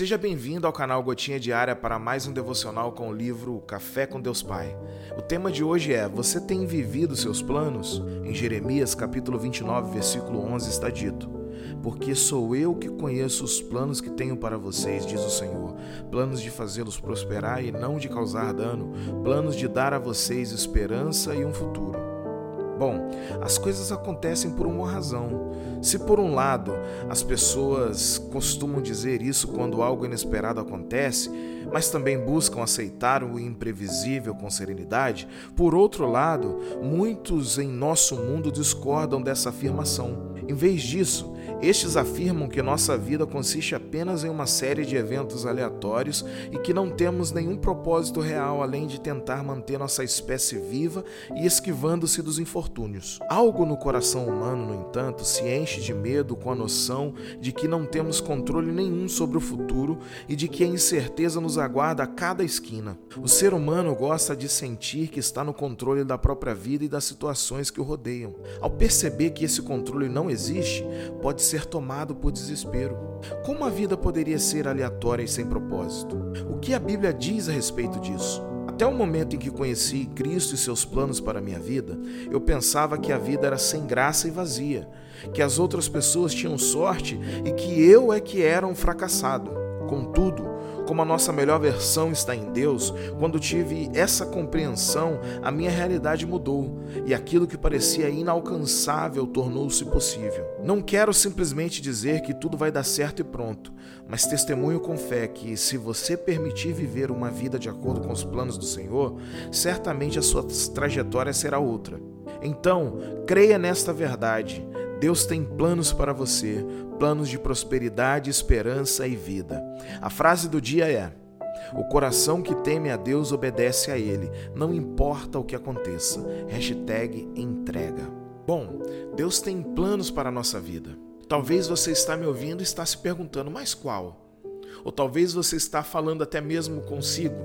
Seja bem-vindo ao canal Gotinha Diária para mais um devocional com o livro Café com Deus Pai. O tema de hoje é: Você tem vivido seus planos? Em Jeremias capítulo 29, versículo 11 está dito: Porque sou eu que conheço os planos que tenho para vocês, diz o Senhor, planos de fazê-los prosperar e não de causar dano, planos de dar a vocês esperança e um futuro. Bom, as coisas acontecem por uma razão. Se por um lado as pessoas costumam dizer isso quando algo inesperado acontece, mas também buscam aceitar o imprevisível com serenidade, por outro lado, muitos em nosso mundo discordam dessa afirmação. Em vez disso, estes afirmam que nossa vida consiste apenas em uma série de eventos aleatórios e que não temos nenhum propósito real além de tentar manter nossa espécie viva e esquivando-se dos infortúnios. Algo no coração humano, no entanto, se enche de medo com a noção de que não temos controle nenhum sobre o futuro e de que a incerteza nos aguarda a cada esquina. O ser humano gosta de sentir que está no controle da própria vida e das situações que o rodeiam. Ao perceber que esse controle não existe, pode ser tomado por desespero. Como a vida poderia ser aleatória e sem propósito? O que a Bíblia diz a respeito disso? Até o momento em que conheci Cristo e seus planos para a minha vida, eu pensava que a vida era sem graça e vazia, que as outras pessoas tinham sorte e que eu é que era um fracassado. Contudo, como a nossa melhor versão está em Deus, quando tive essa compreensão, a minha realidade mudou e aquilo que parecia inalcançável tornou-se possível. Não quero simplesmente dizer que tudo vai dar certo e pronto, mas testemunho com fé que, se você permitir viver uma vida de acordo com os planos do Senhor, certamente a sua trajetória será outra. Então, creia nesta verdade. Deus tem planos para você, planos de prosperidade, esperança e vida. A frase do dia é: O coração que teme a Deus obedece a Ele, não importa o que aconteça. Hashtag entrega. Bom, Deus tem planos para a nossa vida. Talvez você está me ouvindo e está se perguntando, mas qual? Ou talvez você está falando até mesmo consigo.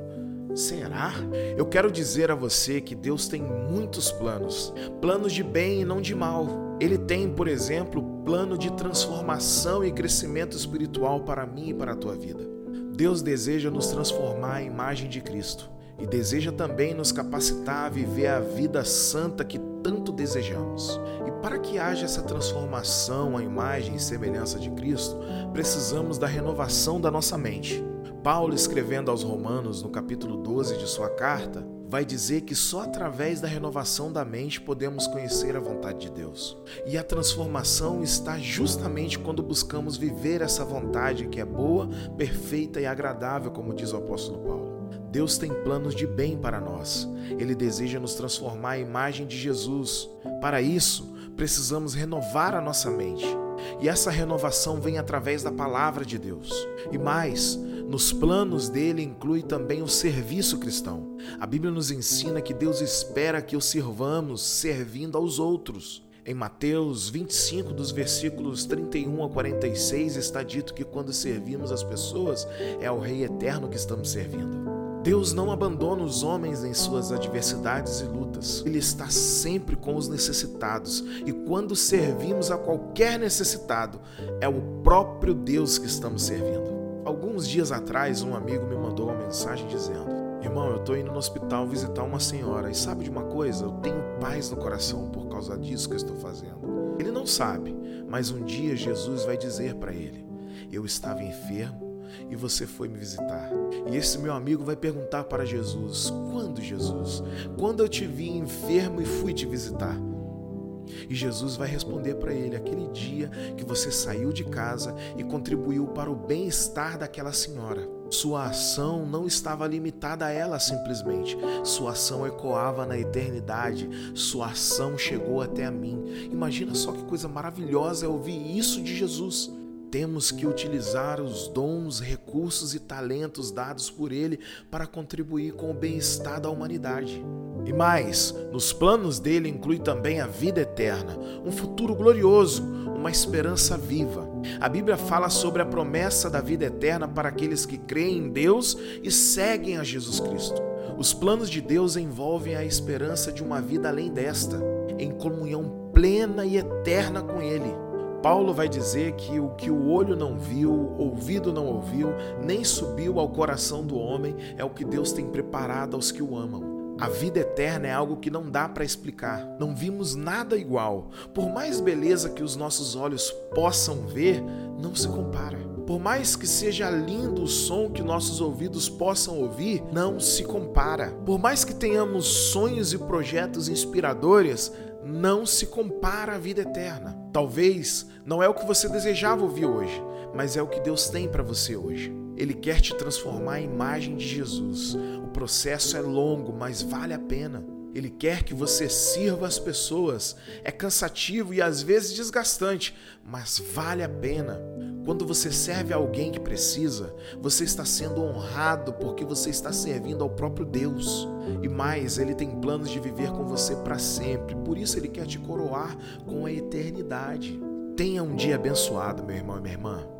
Será? Eu quero dizer a você que Deus tem muitos planos, planos de bem e não de mal. Ele tem, por exemplo, plano de transformação e crescimento espiritual para mim e para a tua vida. Deus deseja nos transformar à imagem de Cristo e deseja também nos capacitar a viver a vida santa que tanto desejamos. E para que haja essa transformação à imagem e semelhança de Cristo, precisamos da renovação da nossa mente. Paulo, escrevendo aos Romanos, no capítulo 12 de sua carta, vai dizer que só através da renovação da mente podemos conhecer a vontade de Deus. E a transformação está justamente quando buscamos viver essa vontade que é boa, perfeita e agradável, como diz o apóstolo Paulo. Deus tem planos de bem para nós. Ele deseja nos transformar à imagem de Jesus. Para isso, precisamos renovar a nossa mente. E essa renovação vem através da palavra de Deus. E mais, nos planos dele inclui também o serviço cristão. A Bíblia nos ensina que Deus espera que o sirvamos servindo aos outros. Em Mateus 25, dos versículos 31 a 46, está dito que quando servimos as pessoas, é ao Rei eterno que estamos servindo. Deus não abandona os homens em suas adversidades e lutas. Ele está sempre com os necessitados. E quando servimos a qualquer necessitado, é o próprio Deus que estamos servindo. Alguns dias atrás, um amigo me mandou uma mensagem dizendo: Irmão, eu estou indo no hospital visitar uma senhora e sabe de uma coisa? Eu tenho paz no coração por causa disso que eu estou fazendo. Ele não sabe, mas um dia Jesus vai dizer para ele: Eu estava enfermo e você foi me visitar. E esse meu amigo vai perguntar para Jesus: Quando, Jesus? Quando eu te vi enfermo e fui te visitar? E Jesus vai responder para ele: aquele dia que você saiu de casa e contribuiu para o bem-estar daquela senhora. Sua ação não estava limitada a ela simplesmente, sua ação ecoava na eternidade, sua ação chegou até a mim. Imagina só que coisa maravilhosa é ouvir isso de Jesus. Temos que utilizar os dons, recursos e talentos dados por Ele para contribuir com o bem-estar da humanidade. E mais, nos planos dele inclui também a vida eterna, um futuro glorioso, uma esperança viva. A Bíblia fala sobre a promessa da vida eterna para aqueles que creem em Deus e seguem a Jesus Cristo. Os planos de Deus envolvem a esperança de uma vida além desta, em comunhão plena e eterna com Ele. Paulo vai dizer que o que o olho não viu, ouvido não ouviu, nem subiu ao coração do homem é o que Deus tem preparado aos que o amam. A vida eterna é algo que não dá para explicar. Não vimos nada igual. Por mais beleza que os nossos olhos possam ver, não se compara. Por mais que seja lindo o som que nossos ouvidos possam ouvir, não se compara. Por mais que tenhamos sonhos e projetos inspiradores, não se compara à vida eterna. Talvez não é o que você desejava ouvir hoje, mas é o que Deus tem para você hoje. Ele quer te transformar em imagem de Jesus. O processo é longo, mas vale a pena. Ele quer que você sirva as pessoas. É cansativo e às vezes desgastante, mas vale a pena. Quando você serve alguém que precisa, você está sendo honrado porque você está servindo ao próprio Deus. E mais, ele tem planos de viver com você para sempre. Por isso ele quer te coroar com a eternidade. Tenha um dia abençoado, meu irmão e minha irmã.